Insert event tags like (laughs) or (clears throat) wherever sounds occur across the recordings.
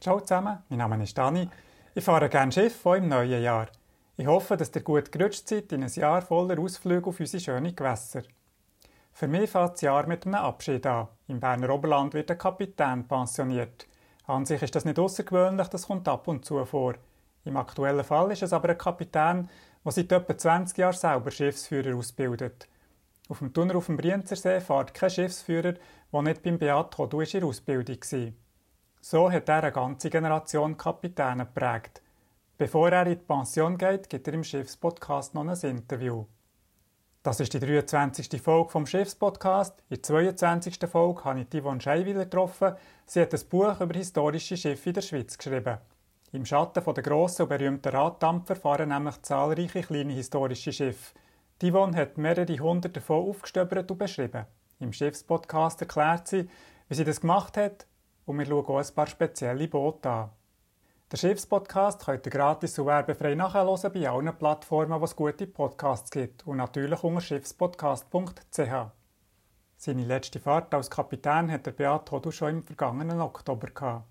Ciao zusammen, mein Name ist Dani. Ich fahre gerne Schiff, auch im neuen Jahr. Ich hoffe, dass ihr gut gerutscht seid in ein Jahr voller Ausflüge auf unsere schönen Gewässer. Für mich fängt das Jahr mit einem Abschied an. Im Berner Oberland wird ein Kapitän pensioniert. An sich ist das nicht außergewöhnlich, das kommt ab und zu vor. Im aktuellen Fall ist es aber ein Kapitän, der seit etwa 20 Jahren selber Schiffsführer ausbildet. Auf dem Tunnel auf dem Brienzersee fährt kein Schiffsführer, der nicht beim Beat Hodu in Ausbildung war. So hat er eine ganze Generation Kapitäne geprägt. Bevor er in die Pension geht, gibt er im Schiffspodcast noch ein Interview. Das ist die 23. Folge vom Schiffspodcast. In der 22. Folge habe ich Yvonne Scheiwiller getroffen. Sie hat ein Buch über historische Schiffe in der Schweiz geschrieben. Im Schatten der grossen und berühmten Raddampfer fahren nämlich zahlreiche kleine historische Schiffe. Yvonne hat mehrere hundert davon aufgestöbert und beschrieben. Im Schiffspodcast erklärt sie, wie sie das gemacht hat und wir schauen auch ein paar spezielle Boote an. Den Schiffspodcast könnt ihr gratis und werbefrei nachhören bei allen Plattformen, wo es gute Podcasts gibt und natürlich unter schiffspodcast.ch. Seine letzte Fahrt als Kapitän hat der Beat Hodu schon im vergangenen Oktober gehabt.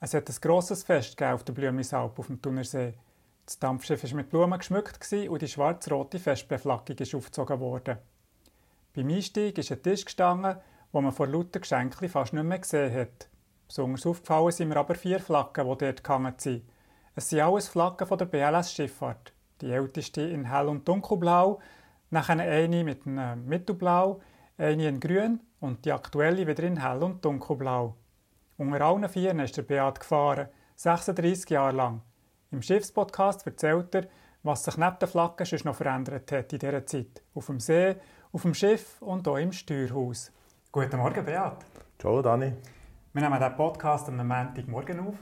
Es hat ein grosses Fest auf der Blümisalp auf dem Thunersee. Das Dampfschiff war mit Blumen geschmückt und die schwarz-rote Festbeflaggung ist aufgezogen worden. Beim Einstieg ist ein Tisch gestanden wo man vor lauter Geschenken fast nicht mehr gesehen hat. Besonders aufgefallen sind mir aber vier Flaggen, die dort gehangen sind. Es sind alles Flaggen von der BLS-Schifffahrt. Die älteste in hell- und dunkelblau, nachher eine mit einem Mittelblau, eine in grün und die aktuelle wieder in hell- und dunkelblau. Unter allen vier ist der Beat gefahren, 36 Jahre lang. Im Schiffspodcast erzählt er, was sich neben den Flaggen noch verändert hat in dieser Zeit. Auf dem See, auf dem Schiff und auch im Steuerhaus. Guten Morgen, Beat. Ciao, Dani. Wir nehmen diesen Podcast am Montagmorgen auf,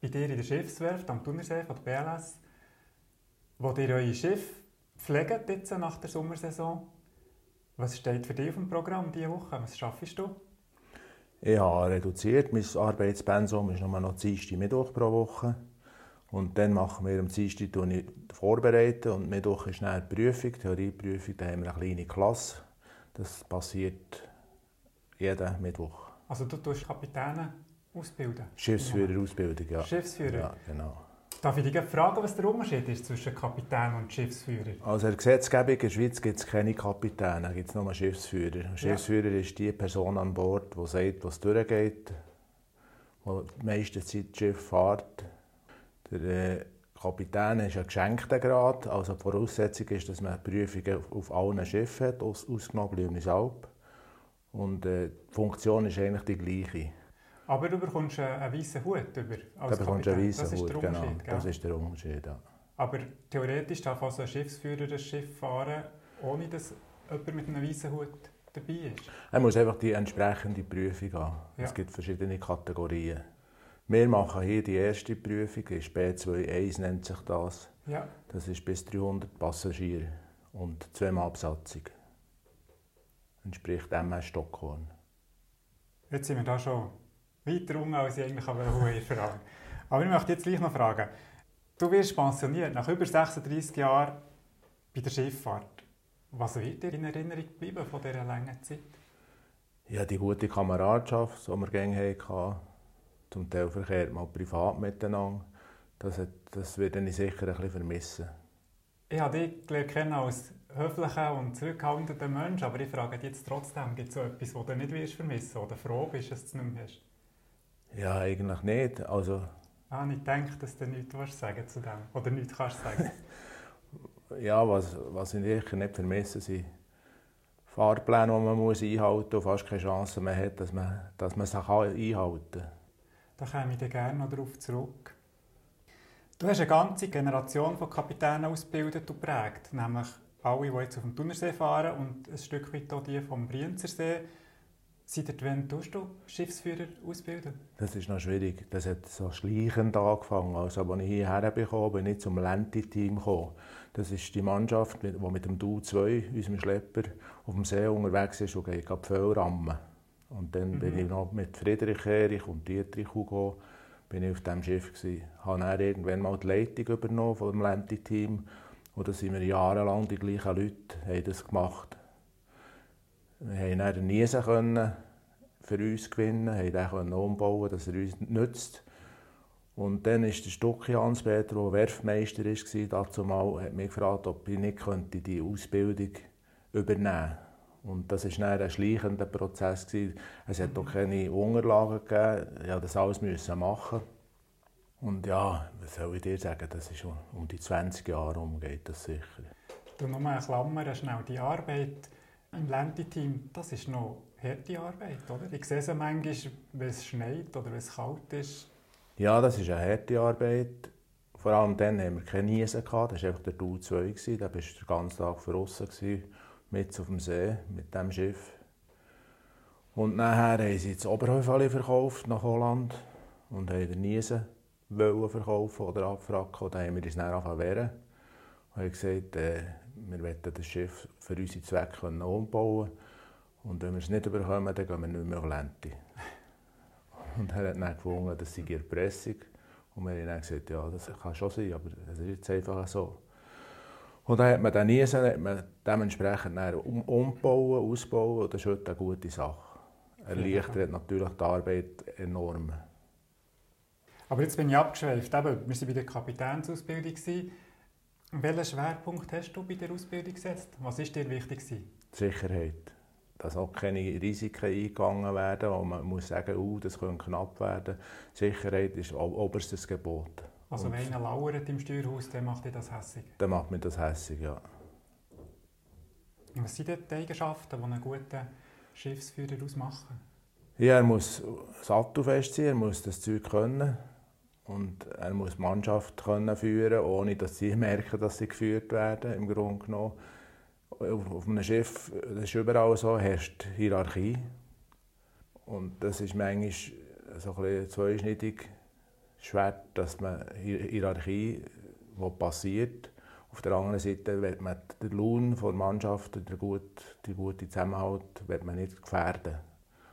bei dir in der Schiffswerft am Thunersee von der BLS, wo ihr euer Schiff pflegt jetzt nach der Sommersaison. Was steht für dich auf dem Programm diese Woche? Was schaffst du? Ich habe reduziert. Mein Arbeitspensum ist nur noch Dienstag Mittwoch pro Woche. Und dann machen wir am Dienstag vorbereiten und Mittwoch ist dann die Prüfung, die Theorieprüfung. Da haben wir eine kleine Klasse. Das passiert jeden Mittwoch. Also du tust Kapitäne ausbilden? Schiffsführerausbildung, ja. Schiffsführer? Ja, genau. Darf ich dich fragen, was der Unterschied ist zwischen Kapitän und Schiffsführer? Also in der Gesetzgebung in der Schweiz gibt es keine Kapitäne, gibt es nur Schiffsführer. Ja. Schiffsführer ist die Person an Bord, die sagt, was durchgeht, die die meiste Zeit das Schiff fährt. Der äh, Kapitän ist ein geschenkter Grad, also die Voraussetzung ist, dass man Prüfungen auf allen Schiffen hat, ausgenommen Blünisalp. Und äh, die Funktion ist eigentlich die gleiche. Aber du bekommst einen weißen Hut über als Du bekommst einen weißen Hut, genau. Gell? Das ist der Unterschied, ja. Aber theoretisch darf also ein Schiffsführer das Schiff fahren, ohne dass jemand mit einem weißen Hut dabei ist? Er muss einfach die entsprechende Prüfung haben. Ja. Es gibt verschiedene Kategorien. Wir machen hier die erste Prüfung, ist B21 nennt sich das. Ja. Das ist bis 300 Passagiere und zweimal Besatzung entspricht MS Stockholm. Jetzt sind wir da schon weiter unten, als ich eigentlich fragen fragen Aber ich möchte jetzt gleich noch fragen. Du wirst pensioniert nach über 36 Jahren bei der Schifffahrt. Was wird dir in Erinnerung bleiben von dieser langen Zeit? Ja, die gute Kameradschaft, die wir gerne hatten. Zum Teil verkehrt mal privat miteinander. Das, hat, das werde ich sicher ein bisschen vermissen. Ich habe dich kennen als höflicher und zurückhaltender Mensch, aber ich frage dich jetzt trotzdem, gibt es so etwas, das du nicht wirst vermissen oder froh bist, dass du es nicht mehr hast? Ja, eigentlich nicht. Also... Ah, ich denke, dass du nichts willst sagen zu dem oder nichts kannst sagen. (laughs) ja, was, was ich sicher nicht vermisse, sind Fahrpläne, die man muss einhalten muss und fast keine Chance mehr hat, dass man, dass man sich einhalten kann. Da komme ich gerne noch darauf zurück. Du hast eine ganze Generation von Kapitänen ausgebildet und prägt, nämlich alle, die jetzt auf dem Thunersee fahren und ein Stück weit auch die vom Brienzersee. Seit wann tust du Schiffsführer ausbilden? Das ist noch schwierig. Das hat so schleichend angefangen. Also, als ich hierher bekam, bin ich zum Lenti-Team gekommen. Das ist die Mannschaft, die mit dem Du-2, unserem Schlepper, auf dem See unterwegs ist und geht Pfeil rammen. Und dann mhm. bin ich noch mit Friedrich Erich und Dietrich Hugo bin ich auf diesem Schiff. Ich habe dann irgendwann mal die Leitung übernommen von dem Lenti-Team und da sind wir jahrelang die gleichen Leute haben das gemacht. Wir haben dann Niesen können für uns gewinnen, haben den umbauen, dass er uns nützt. Und dann ist der Stucki Hans-Peter, der Werfmeister war, dazu mal, hat mich gefragt, ob ich nicht könnte die Ausbildung übernehmen könnte. Und das war ein schleichender Prozess. Es hat auch keine Unterlagen gegeben. Ich musste das alles machen. Und ja, was soll ich dir sagen, das ist um die 20 Jahre umgeht das sicher. Du noch mal eine Klammer, schnell die Arbeit im Lenti-Team, das ist noch harte Arbeit, oder? Ich sehe es manchmal, wenn es schneit oder wenn es kalt ist. Ja, das ist eine harte Arbeit. Vor allem dann hatten wir keine Niesen. Das war einfach der U2. Da warst du den ganzen Tag draußen, mit auf dem See, mit diesem Schiff. Und nachher haben sie das Oberhäufeli verkauft nach Holland und haben den Niesen verkaufen oder abfragen. Da haben wir uns dann angefangen Und haben gesagt, äh, wir wollen das Schiff für unsere Zwecke umbauen und wenn wir es nicht bekommen, dann gehen wir nicht mehr auf Lente. Und er hat dann gefunden, das sei Erpressung. Und wir haben dann gesagt, ja, das kann schon sein, aber es ist jetzt einfach so. Und dann hat man dann nie hat man dementsprechend dann um, umbauen, ausbauen und das ist heute eine gute Sache. Erleichtert natürlich die Arbeit enorm. Aber jetzt bin ich abgeschweift. Eben, wir waren bei der Kapitänsausbildung. Welchen Schwerpunkt hast du bei der Ausbildung gesetzt? Was war dir wichtig? Die Sicherheit. Dass auch keine Risiken eingegangen werden, wo man muss sagen, uh, das könnte knapp werden. Sicherheit ist oberstes Gebot. Also wenn einer lauert im Steuerhaus, dann macht dir das hässig? Dann macht mir das hässig, ja. Und was sind die Eigenschaften, die einen guten Schiffsführer ausmachen? Ja, er muss sattelfest sein, er muss das Zeug können. Und er muss die Mannschaft können führen ohne dass sie (laughs) merken, dass sie geführt werden, im Grunde genommen. Auf einem Schiff, das ist überall so, herrscht Hierarchie. Und das ist manchmal so ein bisschen zweischneidig schwer, dass man Hierarchie, die passiert, auf der anderen Seite wird man den Lohn der Mannschaft, den guten, die gute Zusammenhalt, wird man nicht gefährden.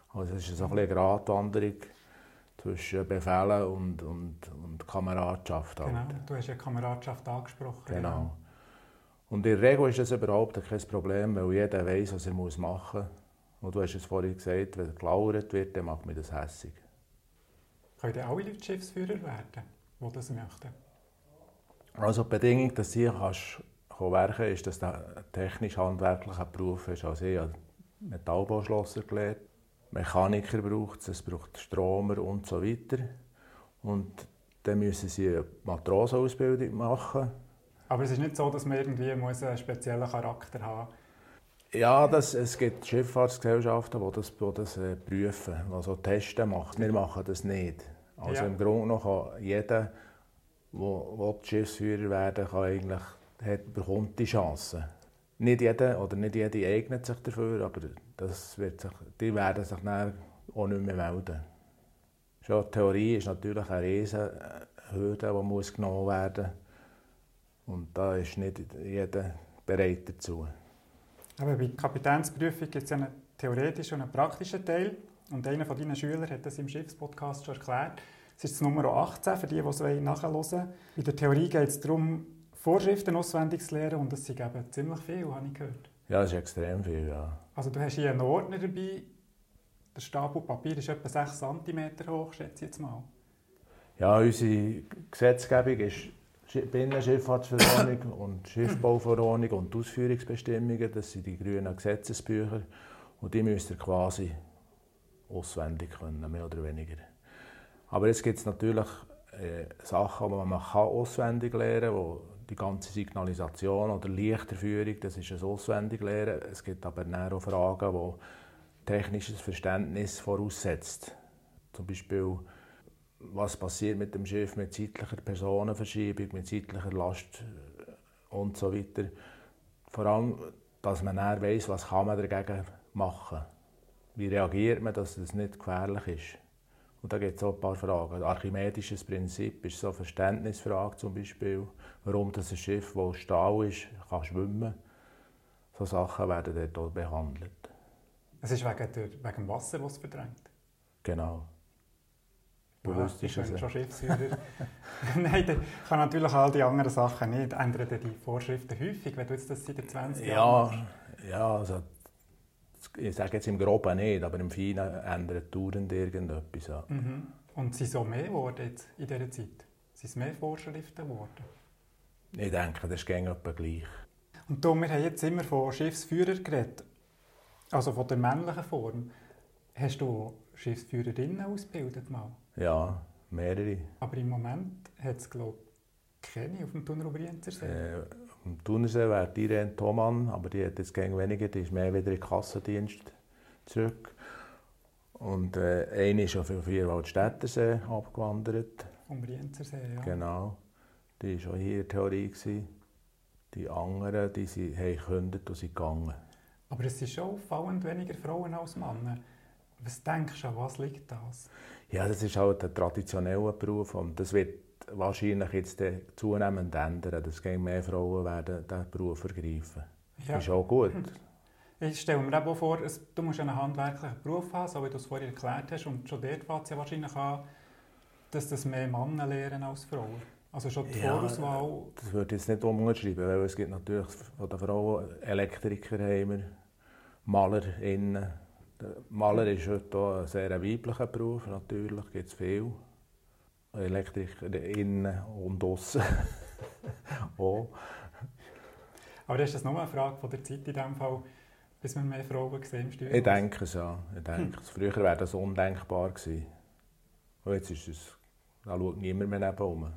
Also es ist so eine Gratwanderung zwischen Befehlen und, und, und Kameradschaft. Halt. Genau, du hast ja Kameradschaft angesprochen. Genau. genau. Und in der Regel ist das überhaupt kein Problem, weil jeder weiß, was er machen muss. Und du hast es vorhin gesagt, wenn gelauert wird, dann macht mir das hässig. Können alle Leute Schiffsführer werden, die das möchten? Also die Bedingung, dass du hier kannst kannst, ist, dass du einen technisch-handwerklichen Beruf hast. Also ich habe Metallbauschlosser gelernt Mechaniker braucht es, es braucht Stromer und so weiter. Und dann müssen sie eine Matrosenausbildung machen. Aber es ist nicht so, dass man irgendwie einen speziellen Charakter haben muss? Ja, das, es gibt Schifffahrtsgesellschaften, die das, die das äh, prüfen, also Testen machen. Wir machen das nicht. Also ja. im Grunde noch kann jeder, der Schiffsführer werden kann, eigentlich, hat, bekommt die Chance. Nicht jeder oder nicht jede eignet sich dafür, aber das wird sich, die werden sich dann auch nicht mehr melden. Schon die Theorie ist natürlich eine riesige Hürde, die muss genommen werden Und da ist nicht jeder bereit dazu. Aber bei der Kapitänsprüfung gibt es ja einen theoretischen und einen praktischen Teil. Und einer von deinen Schülern hat das im Schiffspodcast schon erklärt. Es ist Nummer 18 für die, die es nachhören wollen. Bei der Theorie geht es darum, Vorschriften auswendig zu lernen und das sind eben ziemlich viel, habe ich gehört. Ja, das ist extrem viel, ja. Also du hast hier einen Ordner dabei, der Stapel Papier ist etwa 6 cm hoch, schätze ich jetzt mal. Ja, unsere Gesetzgebung ist Binnenschifffahrtsverordnung (coughs) und Schiffbauverordnung und Ausführungsbestimmungen, das sind die grünen Gesetzesbücher und die müsst ihr quasi auswendig können, mehr oder weniger. Aber jetzt gibt es natürlich äh, Sachen, die man auswendig lernen kann, die ganze Signalisation oder Lichterführung, das ist ein Auswendiglernen. Es gibt aber auch Fragen, die technisches Verständnis voraussetzt. Zum Beispiel, was passiert mit dem Schiff mit zeitlicher Personenverschiebung, mit zeitlicher Last und so weiter. Vor allem, dass man dann weiss, was kann man dagegen machen kann. Wie reagiert man, dass es nicht gefährlich ist. Und da gibt es auch ein paar Fragen. Archimedisches Prinzip ist so eine Verständnisfrage zum Beispiel, warum das ein Schiff, das Stahl ist, kann schwimmen. So Sachen werden dort auch behandelt. Es ist wegen, der, wegen dem Wasser, das es verdrängt? Genau. Bewusst ja, ist es. schon Schiffsführer. (laughs) Nein, dann kann natürlich all die anderen Sachen nicht. Ändern die Vorschriften häufig, wenn du jetzt das seit 20 Jahren Ja, ja also Ich sage jetzt im Groben nicht, aber im Feinen ändert dauernd irgendetwas. Ja. Mhm. Und sind so mehr geworden jetzt in dieser Zeit? Sind es mehr Vorschriften geworden? Ich denke, das ist etwa gleich. Und da, wir haben jetzt immer von Schiffsführer geredet, also von der männlichen Form. Hast du Schiffsführerinnen ausgebildet mal? Ja, mehrere. Aber im Moment hat es, glaube ich, keine auf dem und Brienzersee. Äh, dem Thunersee wäre die Irene Thomann, aber die hat jetzt gegen weniger, die ist mehr wieder in den Kassendienst zurück. Und äh, eine ist auf den Vierwaldstättersee abgewandert. Vom Brienzersee, ja. Genau. Die war auch hier in Theorie. Gewesen. Die anderen die sie, haben gekündigt und sind gegangen. Aber es sind schon auffallend weniger Frauen als Männer. Was denkst du, an was liegt das? Ja, das ist halt ein traditioneller Beruf und das wird wahrscheinlich jetzt zunehmend ändern, dass mehr Frauen werden diesen Beruf ergreifen. Ja. Das ist auch gut. (laughs) Ich stelle mir auch vor, du musst einen handwerklichen Beruf haben, so wie du es vorhin erklärt hast. Und schon dort fängt es ja wahrscheinlich an, dass das mehr Männer lehren als Frauen. Also schon die Ja, Vorauswahl. Das würde ich jetzt nicht umschreiben, weil es gibt natürlich von den Frauen Elektriker, haben wir, MalerInnen. Der Maler ist heute auch ein sehr weiblicher Beruf, natürlich gibt es viel. Elektrikerinnen und aussen (laughs) auch. Aber ist das nur eine Frage von der Zeit in dem Fall, bis wir mehr Frauen sehen im Steuerhaus? Ich denke es ja. Ich denke, es. Früher wäre das undenkbar gewesen. Und jetzt ist es, da schaut niemand mehr nebenan.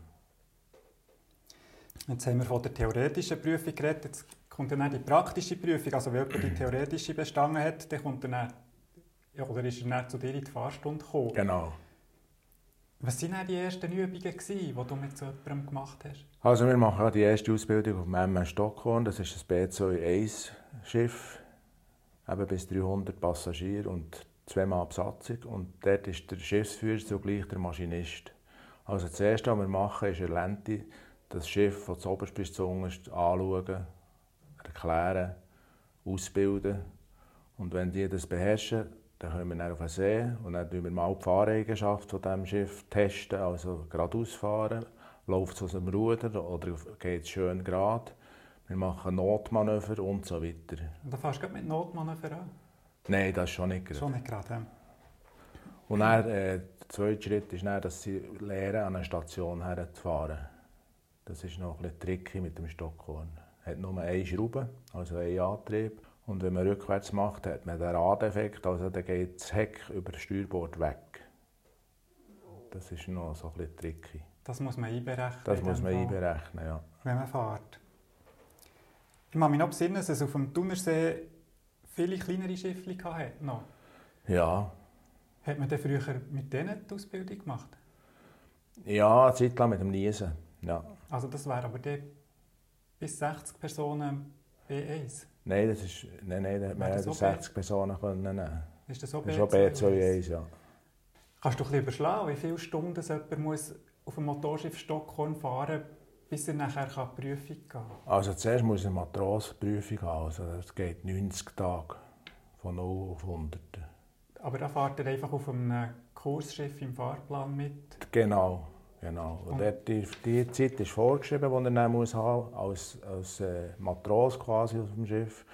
Jetzt haben wir von der theoretischen Prüfung geredet, jetzt kommt dann die praktische Prüfung. Also wenn jemand die theoretische bestanden hat, dann kommt er dann, oder ist er dann zu dir in die Fahrstunde gekommen. Genau. Was waren die ersten Übungen, die du mit so jemandem gemacht hast? Also wir machen ja die erste Ausbildung auf dem MS Stockholm. Das ist ein B21-Schiff, eben bis 300 Passagiere und zweimal Besatzung. Und dort ist der Schiffsführer zugleich der Maschinist. Also das Erste, was wir machen, ist Erlente, das Schiff von zuoberst bis zu unterst anschauen, erklären, ausbilden. Und wenn die das beherrschen, dann können wir dann auf den See und dann testen wir mal die Fahreigenschaft von diesem Schiff testen, also geradeaus fahren, läuft es aus dem Ruder oder geht es schön gerade. Wir machen Notmanöver und so weiter. Und da fährst du mit Notmanöver an? Nein, das ist schon nicht gerade. Schon nicht gerade. ja. Und dann, äh, der zweite Schritt ist dann, dass sie lernen, an eine Station herzufahren. Das ist noch ein bisschen tricky mit dem Stockhorn. Es hat nur eine Schraube, also einen Antrieb. Und wenn man rückwärts macht, hat man den Radeffekt, also dann geht das Heck über das Steuerbord weg. Das ist noch so ein bisschen tricky. Das muss man einberechnen. Das muss man einberechnen, ja. Wenn man fährt. Ich kann mich noch besinnen, dass es auf dem Thunersee viele kleinere Schiffe hatte. Noch. Ja, Hat man dann früher mit denen die Ausbildung gemacht? ja eine Zeit lang mit dem Niesen. Ja. Also das wäre aber bis 60 Personen B1. Nein, das ist, nein, nein, da hat man Wäre das ja auch 60 Personen können nehmen. Ist das so Das ist schon B21, ja. Kannst du ein bisschen überschlagen, wie viele Stunden jemand muss auf dem Motorschiff Stockholm fahren bis er nachher die Prüfung gehen kann? Also zuerst muss eine Matrosenprüfung haben, also das geht 90 Tage, von 0 auf 100. Aber da fährt er einfach auf einem Kursschiff im Fahrplan mit. Genau, genau. Und dort die, die Zeit ist vorgeschrieben, die er dann muss haben als, als äh, Matros quasi auf dem Schiff.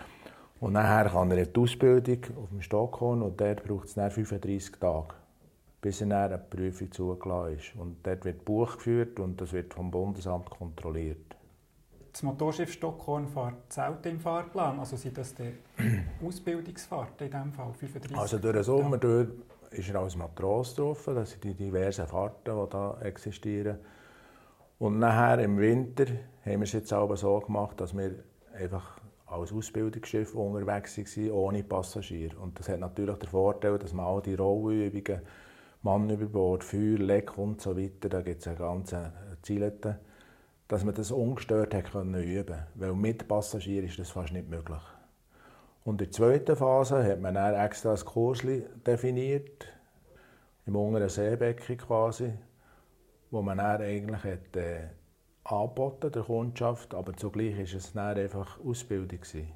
Und nachher kann er in die Ausbildung auf dem Stockholm und dort braucht es dann 35 Tage, bis er dann eine Prüfung zugelassen ist. Und dort wird Buch geführt und das wird vom Bundesamt kontrolliert. Das Motorschiff Stockholm fährt selten im Fahrplan. Also sind das die (clears throat) Ausbildungsfahrten in diesem Fall, 35 Also durch den Sommer durch ist er als Matros drauf, das sind die diversen Fahrten, die da existieren. Und nachher im Winter haben wir es jetzt aber so gemacht, dass wir einfach als Ausbildungsschiff unterwegs waren, ohne Passagier. Und das hat natürlich den Vorteil, dass man all die Rollübungen, Mann über Bord, Feuer, Leck und so weiter, da gibt es eine ganze Zielete, dass man das ungestört hat können üben Weil mit Passagier ist das fast nicht möglich. Und in der zweiten Phase hat man dann extra ein Kursli definiert, im unteren Seebecken quasi, wo man dann eigentlich hat, äh, angeboten der Kundschaft, aber zugleich war es dann einfach Ausbildung. Gewesen.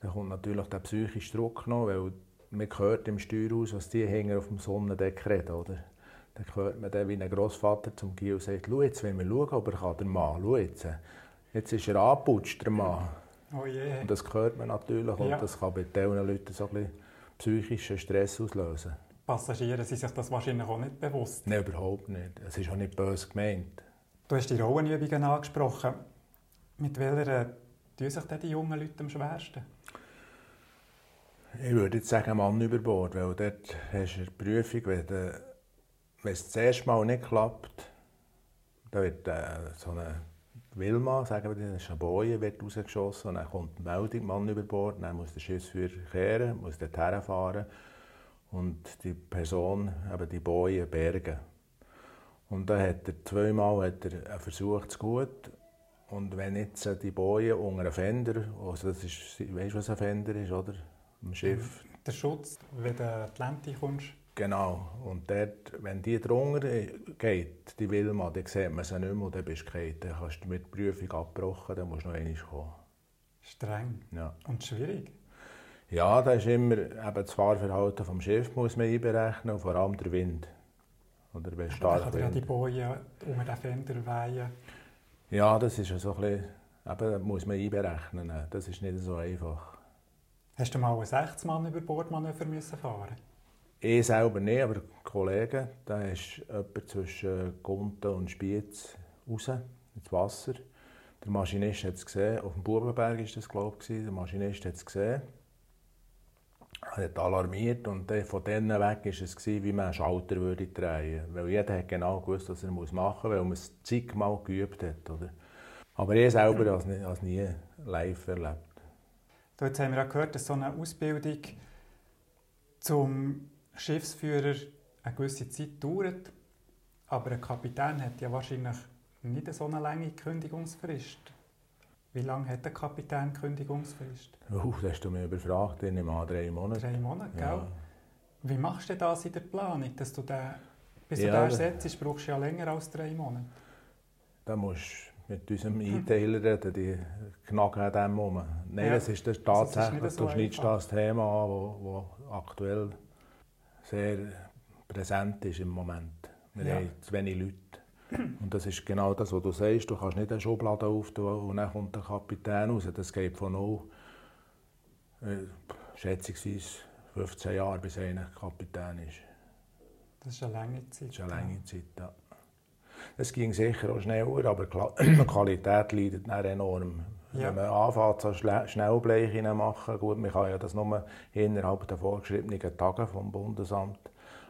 Da kommt natürlich der psychische Druck noch, weil man hört im Steuerhaus, was die Hänger auf dem Sonnendeck reden, oder? Dann hört man dann wie ein Grossvater zum Gil und sagt, schau jetzt, wenn wir schauen, ob er kann, der Mann, schau jetzt. Jetzt ist er angeputscht, der Mann. Oh je. Und das hört man natürlich Ja. und das kann bei diesen Leuten so ein bisschen psychischen Stress auslösen. Passagiere sind sich das wahrscheinlich auch nicht bewusst. Nein, überhaupt nicht. Es ist auch nicht böse gemeint. Du hast die Rollenübungen angesprochen. Mit welcher tun sich denn die jungen Leute am schwersten? Ich würde jetzt sagen Mann über Bord, weil dort hast du eine Prüfung, wenn, de, wenn es das erste Mal nicht klappt, dann wird äh, so eine Wilma, sagen wir, das ist eine Boje, wird rausgeschossen und dann kommt die Meldung, Mann über Bord, dann muss der Schiffsführer kehren, muss dort herfahren und die Person, eben die Boje, bergen. Und dann hat er zweimal hat er versucht, es gut. Und wenn jetzt die Boje unter einem Fender, also das ist, weißt du, was ein Fender ist, oder? Im Schiff. Der Schutz, wenn du die Atlantik kommst. Genau. Und dort, wenn die drunter geht, die Wilma, dann sieht man sie nicht mehr und dann bist du gefallen. Dann kannst du mit der Prüfung abgebrochen, dann musst du noch einmal kommen. Streng. Ja. Und schwierig. Ja, da ist immer eben das Fahrverhalten vom Schiff muss man einberechnen und vor allem der Wind. Oder wenn stark kann ja die Boje um den Fender wehen. Ja, das ist so ein bisschen, eben, das muss man einberechnen. Das ist nicht so einfach. Hast du mal einen 60 Mann über Bordmanöver müssen fahren? Ich selber nicht, aber Kollegen, da ist jemand zwischen Gunten und Spiez raus ins Wasser. Der Maschinist hat es gesehen, auf dem Bubenberg war das, glaube ich. Der Maschinist hat es gesehen. Er hat alarmiert und von dann weg war es, wie man einen Schalter würde drehen würde. Weil jeder hat genau gewusst, was er machen muss, weil man es zigmal geübt hat. Oder? Aber ich selber habe es nie live erlebt. Jetzt haben wir ja gehört, dass so eine Ausbildung zum Schiffsführer eine gewisse Zeit dauert. Aber ein Kapitän hat ja wahrscheinlich nicht so eine lange Kündigungsfrist. Wie lange hat der Kapitän Kündigungsfrist? Uh, das hast du mich überfragt. Ich nehme an, drei Monate. Drei Monate, gell? Ja. Wie machst du das in der Planung? Dass du den, bis Ja, du den das- ersetzt, brauchst du ja länger als drei Monate. Da musst du mit unserem Einteiler reden, die knacken an dem um. Nein, Ja, das ist das also es ist tatsächlich, nicht so du schneidest das Thema an, wo aktuell sehr präsent ist im Moment. Wir Ja. haben zu wenig Leute. Und das ist genau das, was du sagst. Du kannst nicht eine Schublade auftun und dann kommt der Kapitän raus. Das geht von null, äh, schätzungsweise 15 Jahre, bis einer Kapitän ist. Das ist eine lange Zeit. Das ist eine lange Zeit. Ja. Es ging sicher auch schneller, aber (clears throat) die Qualität leidet enorm. Ja. Wenn man anfängt, so Schle- Schnellblech machen, gut, man kann ja das nur innerhalb der vorgeschriebenen Tage vom Bundesamt.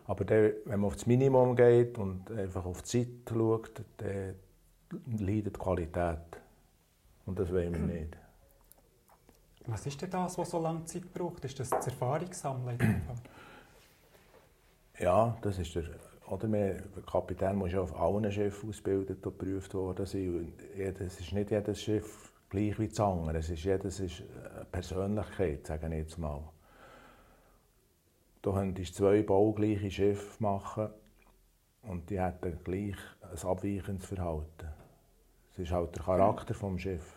Aber dann, wenn man auf das Minimum geht und einfach auf die Zeit schaut, dann leidet die Qualität. Und das wollen wir nicht. Was ist denn das, was so lange Zeit braucht? Ist das das Erfahrungssammeln? Ja, das ist der. Oder der Kapitän muss ja auf allen Schiffen ausgebildet und geprüft worden sein. Und jedes, es ist nicht jedes Schiff gleich wie das andere. Es ist, jedes ist eine Persönlichkeit, sage ich jetzt mal. Du könntest zwei baugleiche Schiffe machen und die hätten gleich ein abweichendes Verhalten. Es ist halt der Charakter des Schiffs.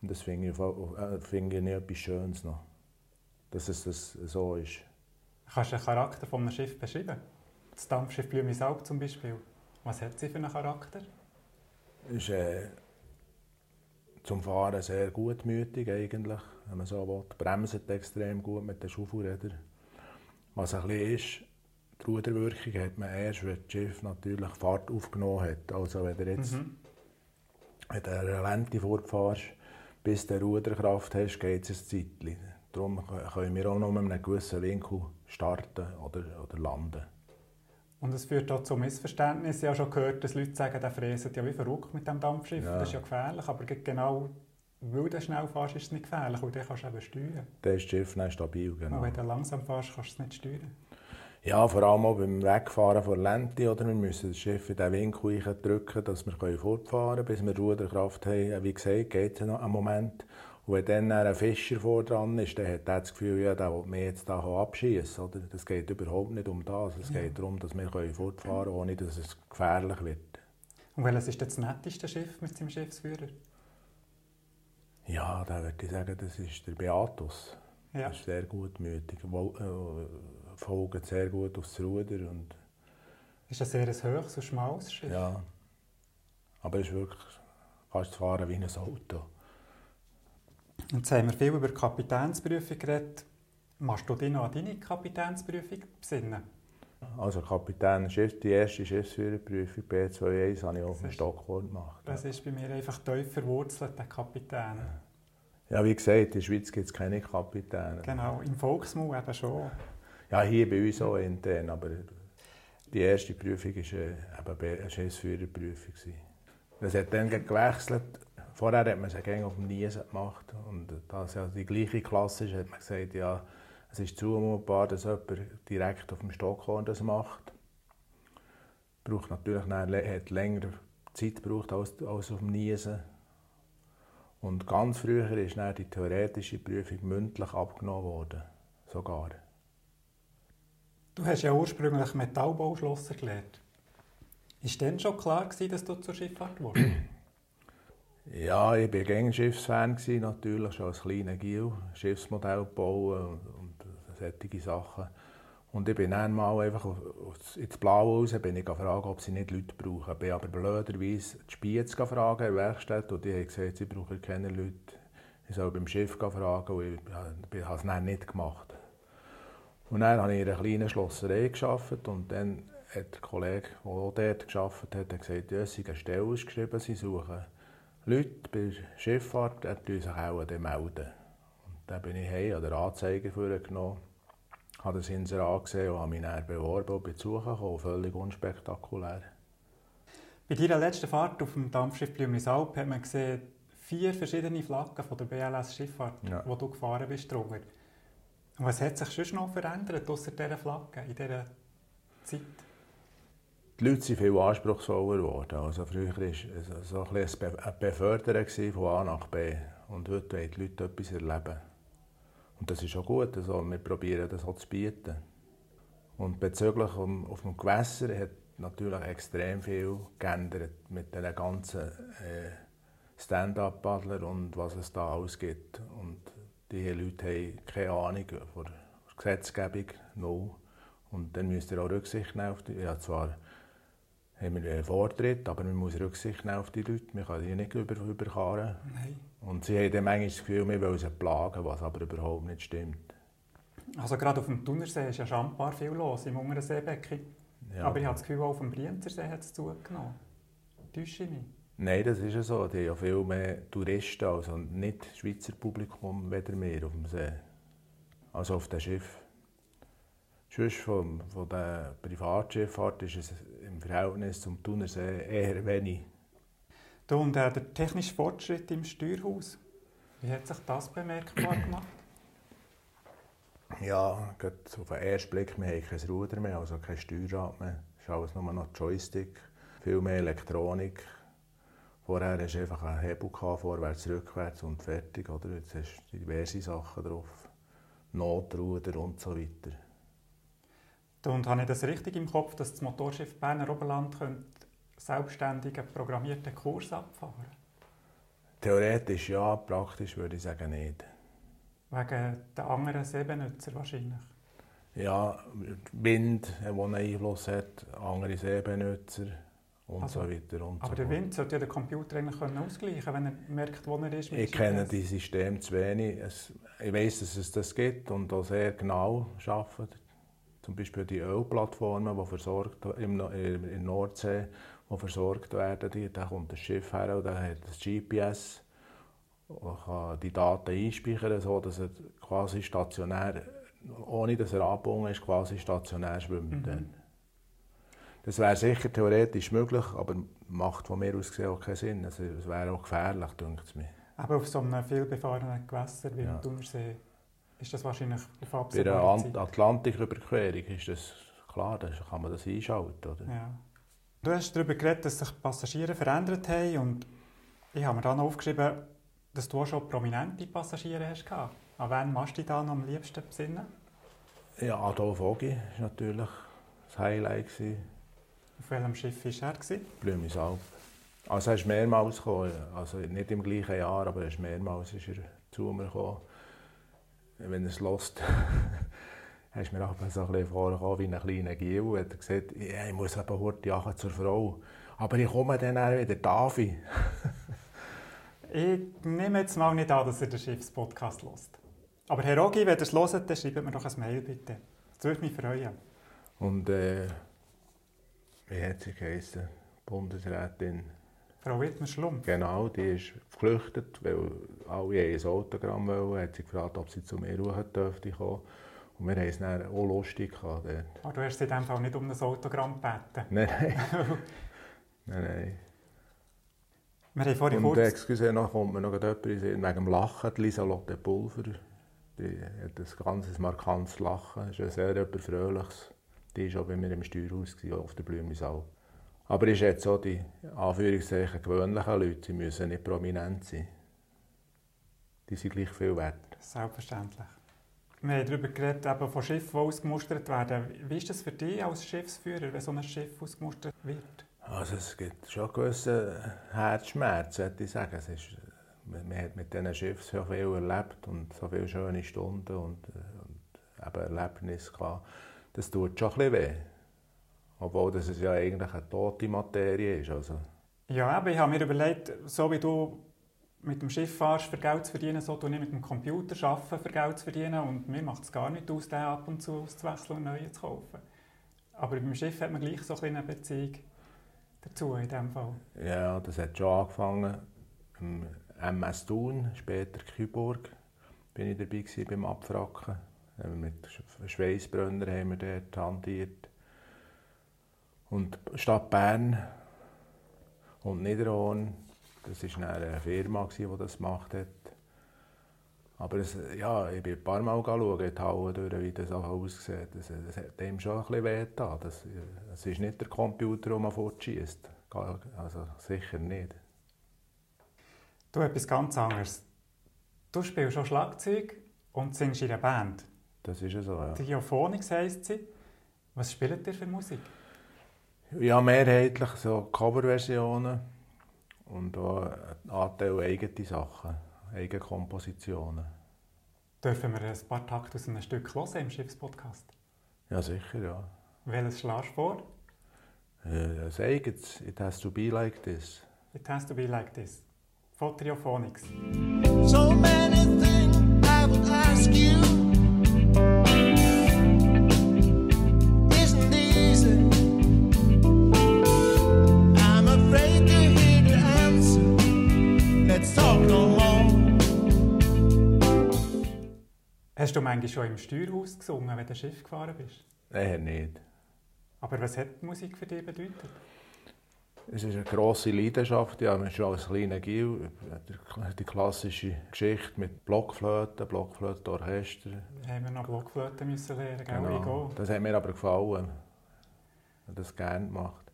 Und das finde ich, äh, finde ich nicht etwas Schönes noch. Dass es das so ist. Kannst du den Charakter von einem Schiff beschreiben? Das Dampfschiff Blümisalp zum Beispiel. Was hat sie für einen Charakter? ist äh, zum Fahren sehr gutmütig eigentlich, wenn man so will. Bremset extrem gut mit den Schaufelrädern. Was ein bisschen ist, die Ruderwirkung hat man erst, wenn das Schiff natürlich Fahrt aufgenommen hat. Also wenn du jetzt Mhm. wenn du eine Lente fortfährst, bis du Ruderkraft hast, geht es ein Zeitchen. Darum können wir auch nur mit einem gewissen Winkel starten oder, oder landen. Und es führt auch zu Missverständnissen. Ich habe schon gehört, dass Leute sagen, der fräset ja wie verrückt mit dem Dampfschiff. Ja. Das ist ja gefährlich. Aber genau weil du schnell fährst, ist es nicht gefährlich. Und dann kannst du eben steuern. Dann ist das Schiff dann stabil. Genau. Und wenn du langsam fährst, kannst du es nicht steuern. Ja, vor allem auch beim Wegfahren von Lente. Oder? Wir müssen das Schiff in den Winkel drücken, dass wir fortfahren können, bis wir Ruderkraft haben. Wie gesagt, geht es noch einen Moment. Und wenn dann ein Fischer vor dran ist, dann hat er das Gefühl, ja, der will mich jetzt da abschießen. Oder? Das geht überhaupt nicht um das. Es Ja. geht darum, dass wir fortfahren können, ohne dass es gefährlich wird. Und welches ist das netteste Schiff mit seinem Schiffsführer? Ja, da würde ich sagen, das ist der Beatus. Ja. Das ist sehr gutmütig. Äh, Folgt sehr gut aufs Ruder. Und, Ist ein sehr ein hohes und schmales Schiff. ja. Aber es ist wirklich, du fahren wie ein Auto. Jetzt haben wir viel über die Kapitänsprüfung geredet. Machst du dich noch an deine Kapitänsprüfung besinnen? Also Kapitän, Schiff, die erste Schiffsführerprüfung B21 habe ich auf dem Stockhorn gemacht. Das ist bei mir einfach tief verwurzelt, der Kapitän. Ja, wie gesagt, in der Schweiz gibt es keine Kapitäne. Genau, im Volksmund eben schon. Ja, hier bei uns auch intern, aber die erste Prüfung war äh, eine Schiffsführerprüfung. Das hat dann gewechselt. Vorher hat man es ja auf dem Niesen gemacht. Und da es ja die gleiche Klasse ist, hat man gesagt, ja, es ist zumutbar, dass jemand direkt auf dem Stockhorn das macht. Braucht natürlich hat länger Zeit gebraucht als, als auf dem Niesen. Und ganz früher ist dann die theoretische Prüfung mündlich abgenommen worden. Sogar. Du hast ja ursprünglich Metallbauschlosser gelernt. Ist denn schon klar gewesen, dass du zur Schifffahrt wurdest? Ja, ich war gegen Schiffsfan, natürlich, schon als kleiner Gil. Schiffsmodell bauen und, und solche Sachen. Und ich bin dann mal einfach ins Blaue raus, bin ich gefragt, ob sie nicht Leute brauchen. Ich bin aber blöderweise die Spiez gefragt, in Werkstatt, und die haben gesagt, sie brauchen keine Leute. Ich soll beim Schiff fragen, und ich, habe es dann nicht gemacht. Und dann habe ich in einer kleinen Schlosserei gearbeitet und dann hat der Kollege, der auch dort gearbeitet hat, gesagt, ja, sie haben eine Stelle ausgeschrieben, sie suchen Leute bei der Schifffahrt, die sich auch melden. Und dann bin ich heim, habe den Anzeiger vorgenommen habe das Inserat gesehen und habe mich dann beworben und bin zugekommen, völlig unspektakulär. Bei deiner letzten Fahrt auf dem Dampfschiff Blümlisalp hat man gesehen, vier verschiedene Flaggen von der BLS Schifffahrt, ja. wo du gefahren bist. Und was hat sich schon noch verändert, außer dieser Flagge, in dieser Zeit? Die Leute sind viel anspruchsvoller geworden. Also früher war es so ein Befördern von A nach B. Und heute wollen die Leute etwas erleben. Und das ist auch gut, also wir probieren das auch zu bieten. Und bezüglich um, auf dem Gewässer hat natürlich extrem viel geändert mit den ganzen äh, Stand-up-Paddler und was es da alles gibt. Und die Leute haben keine Ahnung von der Gesetzgebung, no. Und dann müsst ihr auch Rücksicht nehmen auf die, ja zwar haben wir einen Vortritt, aber man muss Rücksicht nehmen auf die Leute, man kann die nicht über, überfahren. Nein. Und sie haben dann manchmal das Gefühl, wir wollen sie plagen, was aber überhaupt nicht stimmt. Also gerade auf dem Thunersee ist ja schambar viel los, im unteren Seebecken. Ja. Aber ich habe das Gefühl, auch auf dem Brienzersee hat es zugenommen. Täusche ich mich? Nein, das ist ja so. Die haben ja viel mehr Touristen, also nicht Schweizer Publikum, weder wir auf dem See. Also auf dem Schiff. Sonst von, von der Privatschifffahrt ist es im Verhältnis zum Thunersee eher wenig. Du, und äh, der technische Fortschritt im Steuerhaus, wie hat sich das bemerkbar gemacht? Ja, auf den ersten Blick, wir haben kein Ruder mehr, also kein Steuerrad mehr. Es ist alles nur noch Joystick, viel mehr Elektronik. Vorher hast du einfach einen Hebel, gehabt, vorwärts, rückwärts und fertig. Oder? Jetzt hast du diverse Sachen drauf. Notruder und so weiter. Und habe ich das richtig im Kopf, dass das Motorschiff Berner Oberland könnte selbstständigen programmierten Kurs abfahren? Theoretisch ja, praktisch würde ich sagen nicht. Wegen der anderen Seebenutzer wahrscheinlich? Ja, Wind, der einen Einfluss hat, andere Seebenutzer und also, so weiter. Und aber so der Wind sollte ja der Computer eigentlich ausgleichen können, wenn er merkt, wo er ist. Ich kenne die Systeme zu wenig. ich weiß, dass es das gibt und auch sehr genau arbeitet. Zum Beispiel die Ölplattformen, die versorgt in der Nordsee die versorgt werden. Die, da kommt das Schiff her und dann hat das GPS und kann die Daten einspeichern, so dass er quasi stationär, ohne dass er abgebunden ist, quasi stationär schwimmt. Mhm. Das wäre sicher theoretisch möglich, aber macht von mir aus gesehen auch keinen Sinn. Also, es wäre auch gefährlich, denke ich mir. Aber auf so einem vielbefahrenen Gewässer wie ja. im Thunersee ist das wahrscheinlich auf absehbare Bei der Atlantiküberquerung ist das klar, da kann man das einschalten. Oder? Ja. Du hast darüber geredet, dass sich Passagiere verändert haben und ich habe mir dann aufgeschrieben, dass du auch schon prominente Passagiere hast. An wen machst du dich da noch am liebsten besinnen? Ja, Adolf Ogi war natürlich das Highlight. Auf welchem Schiff war er? Blümisalp. Also er ist mehrmals gekommen, also nicht im gleichen Jahr, aber er ist mehrmals ist er zu mir gekommen. Wenn er es lässt, ist (laughs) mir auch so ein bisschen vorgekommen wie ein kleiner Gil. Er hat gesagt, ja, ich muss eben heute zur Frau. Aber ich komme dann auch wieder, darf (laughs) ich? nehme jetzt mal nicht an, dass er den Schiffspodcast hört. Aber Herr Rogi, wenn ihr es hört, dann schreibt mir doch ein Mail bitte. Das würde mich freuen. Und äh, wie hat sie geheißen? Bundesrätin. Frau Wittmer-Schlumpf. Genau, die ist geflüchtet, weil alle ein Autogramm wollten. Hat sie gefragt, ob sie zu mir ruhen dürfte kommen. Und wir haben es dann auch lustig gehabt. Aber du hast sie in dem Fall nicht um ein Autogramm gebeten. Nein, nein. (laughs) nein, nein. Wir haben vorhin Und kurz... excuse, noch kommt mir noch jemand wegen dem Lachen, die Lisa Lotte Pulver. Die hat ein ganz markantes Lachen, ist ein sehr Fröhliches. Die war auch bei mir im Steuerhaus, auf der Blümlisau. Aber ist jetzt so die Anführungszeichen gewöhnlichen Leute, sie müssen nicht prominent sein. Die sind gleich viel wert. Selbstverständlich. Wir haben darüber geredet, eben von Schiffen, die ausgemustert werden. Wie ist das für dich als Schiffsführer, wenn so ein Schiff ausgemustert wird? Also es gibt schon gewisse Herzschmerz, würde ich sagen. Es ist, man hat mit diesen Schiffen so viel erlebt und so viele schöne Stunden und, und eben Erlebnisse gehabt. Das tut schon ein bisschen weh. Obwohl das ja eigentlich eine tote Materie ist. Also, Ja, aber ich habe mir überlegt, so wie du mit dem Schiff fährst, für Geld zu verdienen, so tue ich mit dem Computer arbeiten, für Geld zu verdienen. Und mir macht es gar nicht aus, den ab und zu auszuwechseln und neue zu kaufen. Aber beim Schiff hat man gleich so ein bisschen eine Beziehung dazu in diesem Fall. ja, das hat schon angefangen im MS Thun, später Küburg. Bin ich dabei gewesen beim. Haben wir Mit Sch- Schweissbrunner haben wir dort hantiert. Und Stadt Bern und Niederhorn, das war eine Firma, die das gemacht hat. Aber es, ja, ich bin ein paar Mal schauen, die Halle durch, wie das auch aussieht. Das, das hat dem schon ein bisschen wehgetan. Das, das ist nicht der Computer, den man fortschießt. Also sicher nicht. Du etwas ganz anderes. Du spielst schon Schlagzeug und singst in einer Band. Das ist ja so, ja. Triophonics heisst sie. Was spielt ihr für Musik? Ja, mehrheitlich so Coverversionen und auch ein Anteil eigene Sachen, eigene Kompositionen. Dürfen wir ein paar Takte aus einem Stück hören im Schiffspodcast? Ja, sicher, ja. Welches schlägst du vor? Äh, Ein eigenes, it has to be like this. It has to be like this. Von Triophonics. So many things I would ask you. Hast du manchmal schon im Steuerhaus gesungen, wenn du Schiff gefahren bist? Nein, nicht. Aber was hat die Musik für dich bedeutet? Es ist eine grosse Leidenschaft. Ja, man schon als kleiner Gil die- klassische Geschichte mit Blockflöten, Blockflötenorchester. Haben wir noch Blockflöte müssen lernen, Genau. gehe. Das hat mir aber gefallen. Ich das gerne gemacht.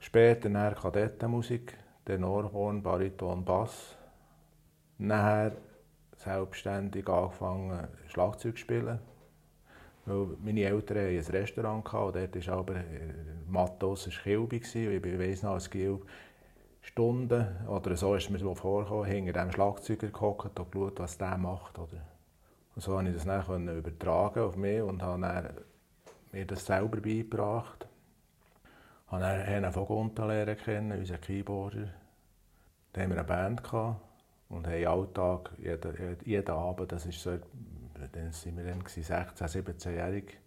Später dann Kadettenmusik, Tenorhorn, Bariton, Bass. Nachher selbstständig angefangen Schlagzeug zu spielen. Weil meine Eltern hatten ein Restaurant dort war aber äh, Matos war und Ich weiss noch, als Gil Stunden, oder so ist mir so vorgekommen, hinter dem Schlagzeuger gehockt und geschaut, was der macht. Oder? Und so konnte ich das dann übertragen auf mich und habe mir das selber beigebracht. Ich habe dann Hena von Gunta lernen kennen, unseren Keyboarder. Dann haben wir eine Band gehabt und haben Alltag, jeden, jeden Abend, das ist so, dann sind wir dann gewesen, 16, 17-jährig,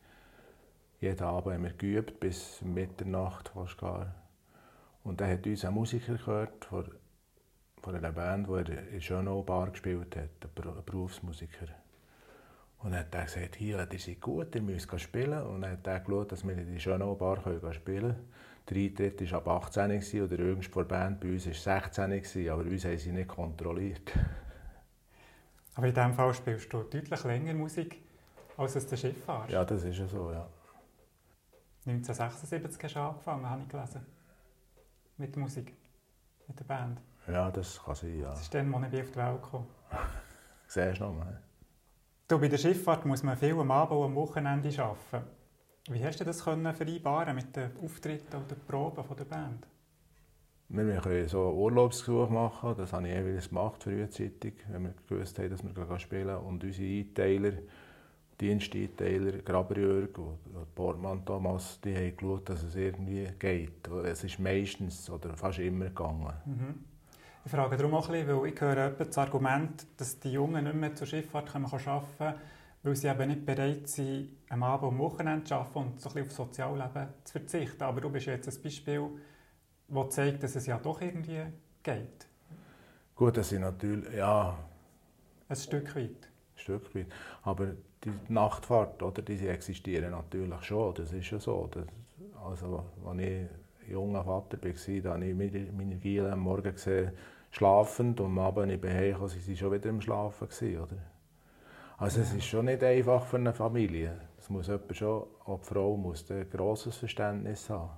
jeden Abend haben wir geübt, bis Mitternacht fast gar. Und dann hat uns ein Musiker gehört von, von einer Band, die in Schönau Bar gespielt hat, ein Ber- ein Berufsmusiker. Und dann hat er gesagt, hier, ihr seid gut, ihr müsst spielen. Und dann hat er geschaut, dass wir in die Schönau Bar spielen können. Der Eintritt war ab 18 gewesen, und der jüngste von der Band bei uns war 16, gewesen, aber uns haben sie nicht kontrolliert. Aber in diesem Fall spielst du deutlich länger Musik, als es der Schiff fährst. Ja, das ist ja so, ja. 1976 hast du angefangen, habe ich gelesen. Mit der Musik, mit der Band. Ja, das kann sein, ja. Das ist dann, als ich auf die Welt kam. (laughs) Siehst du noch mal? Du, bei der Schifffahrt muss man viel am Abend und am Wochenende arbeiten. Wie hast du das können vereinbaren mit den Auftritten oder den Proben von der Band? Wir können so Urlaubsgesuche machen, das habe ich jeweils gemacht frühzeitig, wenn wir gewusst haben, dass wir spielen Und unsere Einteiler, Diensteinteiler, Graberjörg und und Portmann Thomas, die haben geschaut, dass es irgendwie geht. Es ist meistens oder fast immer gegangen. Mhm. Ich frage darum auch ein bisschen, weil ich höre das Argument, dass die Jungen nicht mehr zur Schifffahrt arbeiten können, weil sie eben nicht bereit sind, am Abend und am Wochenende zu arbeiten und so ein bisschen auf Sozialleben zu verzichten. Aber du bist jetzt ein Beispiel, das zeigt, dass es ja doch irgendwie geht. Gut, das sind natürlich, ja... Ein Stück weit. Ein Stück weit. Aber die Nachtfahrt, oder, die existieren natürlich schon, das ist ja so. Das, also, als ich junger Vater war, da habe ich meine Giele am Morgen gesehen, schlafend und am Abend ich heim sie waren schon wieder im Schlafen. Oder? Also es ist schon nicht einfach für eine Familie. Es muss schon, auch die Frau muss ein grosses Verständnis haben.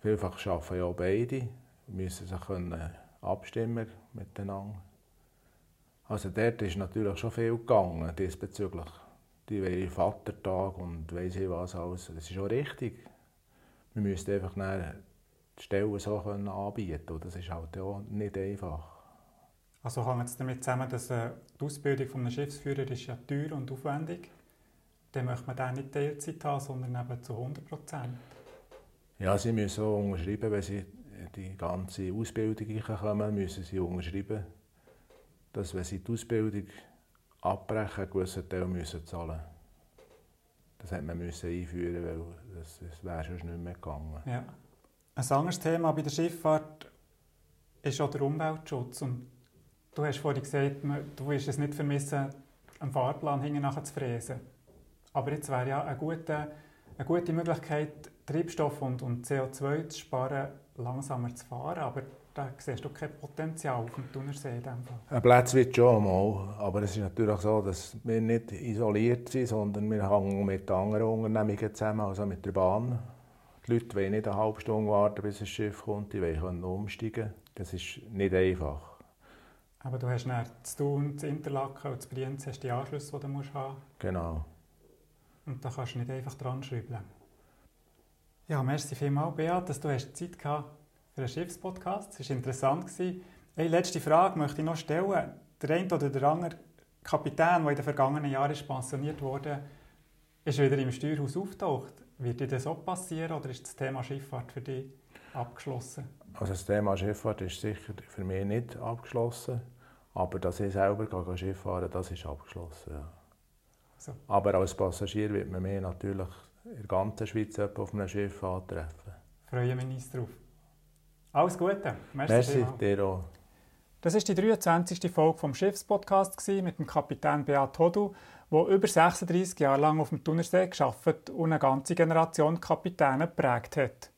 Vielfach arbeiten ja auch beide, müssen sich können abstimmen miteinander. Also dort ist natürlich schon viel gegangen diesbezüglich. Die wollen Vatertag und weiss ich was alles. Das ist schon richtig. Wir müssen einfach die Stellen so können anbieten Das ist halt auch nicht einfach. Also hängt es damit zusammen, dass äh, die Ausbildung eines Schiffsführers ist ja teuer und aufwendig Dann möchte man dann nicht Teilzeit haben, sondern eben zu 100 Prozent. Ja, sie müssen auch unterschreiben, wenn sie die ganze Ausbildung kommen, müssen sie unterschreiben, dass wenn sie die Ausbildung abbrechen, einen gewissen Teil müssen zahlen Das hätte man müssen einführen weil das, das wäre schon nicht mehr gegangen. Ja. Ein anderes Thema bei der Schifffahrt ist auch der Umweltschutz. Und du hast vorhin gesagt, du willst es nicht vermissen, einen Fahrplan hinten nachher zu fräsen. Aber jetzt wäre ja eine gute, eine gute Möglichkeit, Treibstoff und, und CO2 zu sparen, langsamer zu fahren. Aber da siehst du kein Potenzial auf dem Thunersee. Ein Platz wird schon mal, aber es ist natürlich so, dass wir nicht isoliert sind, sondern wir hängen mit anderen Unternehmungen zusammen, also mit der Bahn. Die Leute wollen nicht eine halbe Stunde warten, bis ein Schiff kommt, die wollen umsteigen. Das ist nicht einfach. Aber du hast dann zu tun, zu Interlaken und zu Brienz hast die Anschlüsse, die du musst haben Genau. Und da kannst du nicht einfach dran schreiben. Ja, merci vielmals, Beat, dass du hast Zeit gehabt für einen Schiffspodcast. Es war interessant. Eine letzte Frage möchte ich noch stellen. Der eine oder der andere Kapitän, der in den vergangenen Jahren pensioniert wurde, ist wieder im Steuerhaus auftaucht. Wird dir das auch passieren oder ist das Thema Schifffahrt für dich abgeschlossen? Also das Thema Schifffahrt ist sicher für mich nicht abgeschlossen. Aber dass ich selber Schiff fahren das ist abgeschlossen. Ja. So. Aber als Passagier wird man mich natürlich in der ganzen Schweiz auf einem Schiff antreffen. Freue mich nicht drauf. Alles Gute. Merci, Merci dir auch. Das war die 23. Folge vom Schiffspodcast mit dem Kapitän Beat Hodu, der über 36 Jahre lang auf dem Thunersee gearbeitet und eine ganze Generation Kapitäne geprägt hat.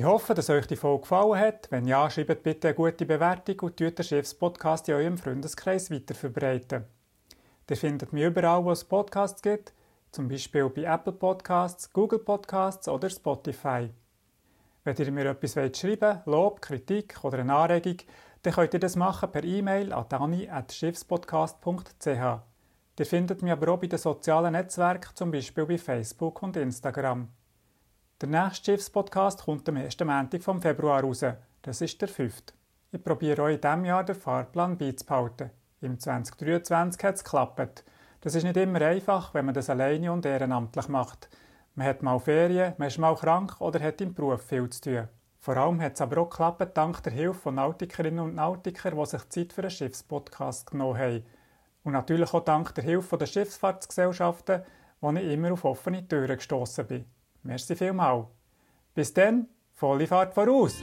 Ich hoffe, dass euch die Folge gefallen hat. Wenn ja, schreibt bitte eine gute Bewertung und tut den Schiffspodcast in eurem Freundeskreis weiterverbreiten. Ihr findet mich überall, wo es Podcasts gibt, zum Beispiel bei Apple Podcasts, Google Podcasts oder Spotify. Wenn ihr mir etwas schreiben wollt, Lob, Kritik oder eine Anregung, dann könnt ihr das machen per E-Mail an dani.schiffspodcast.ch. Ihr findet mich aber auch bei den sozialen Netzwerken, zum Beispiel bei Facebook und Instagram. Der nächste Schiffspodcast kommt am 1. Montag vom Februar raus. Das ist der 5. Ich probiere euch in diesem Jahr den Fahrplan beizubehalten. Im 2023 hat es geklappt. Das ist nicht immer einfach, wenn man das alleine und ehrenamtlich macht. Man hat mal Ferien, man ist mal krank oder hat im Beruf viel zu tun. Vor allem hat es aber auch geklappt, dank der Hilfe von Nautikerinnen und Nautikern, die sich Zeit für einen Schiffspodcast genommen haben. Und natürlich auch dank der Hilfe der Schiffsfahrtsgesellschaften, wo ich immer auf offene Türen gestoßen bin. Merci vielmals. Bis dann, volle Fahrt voraus!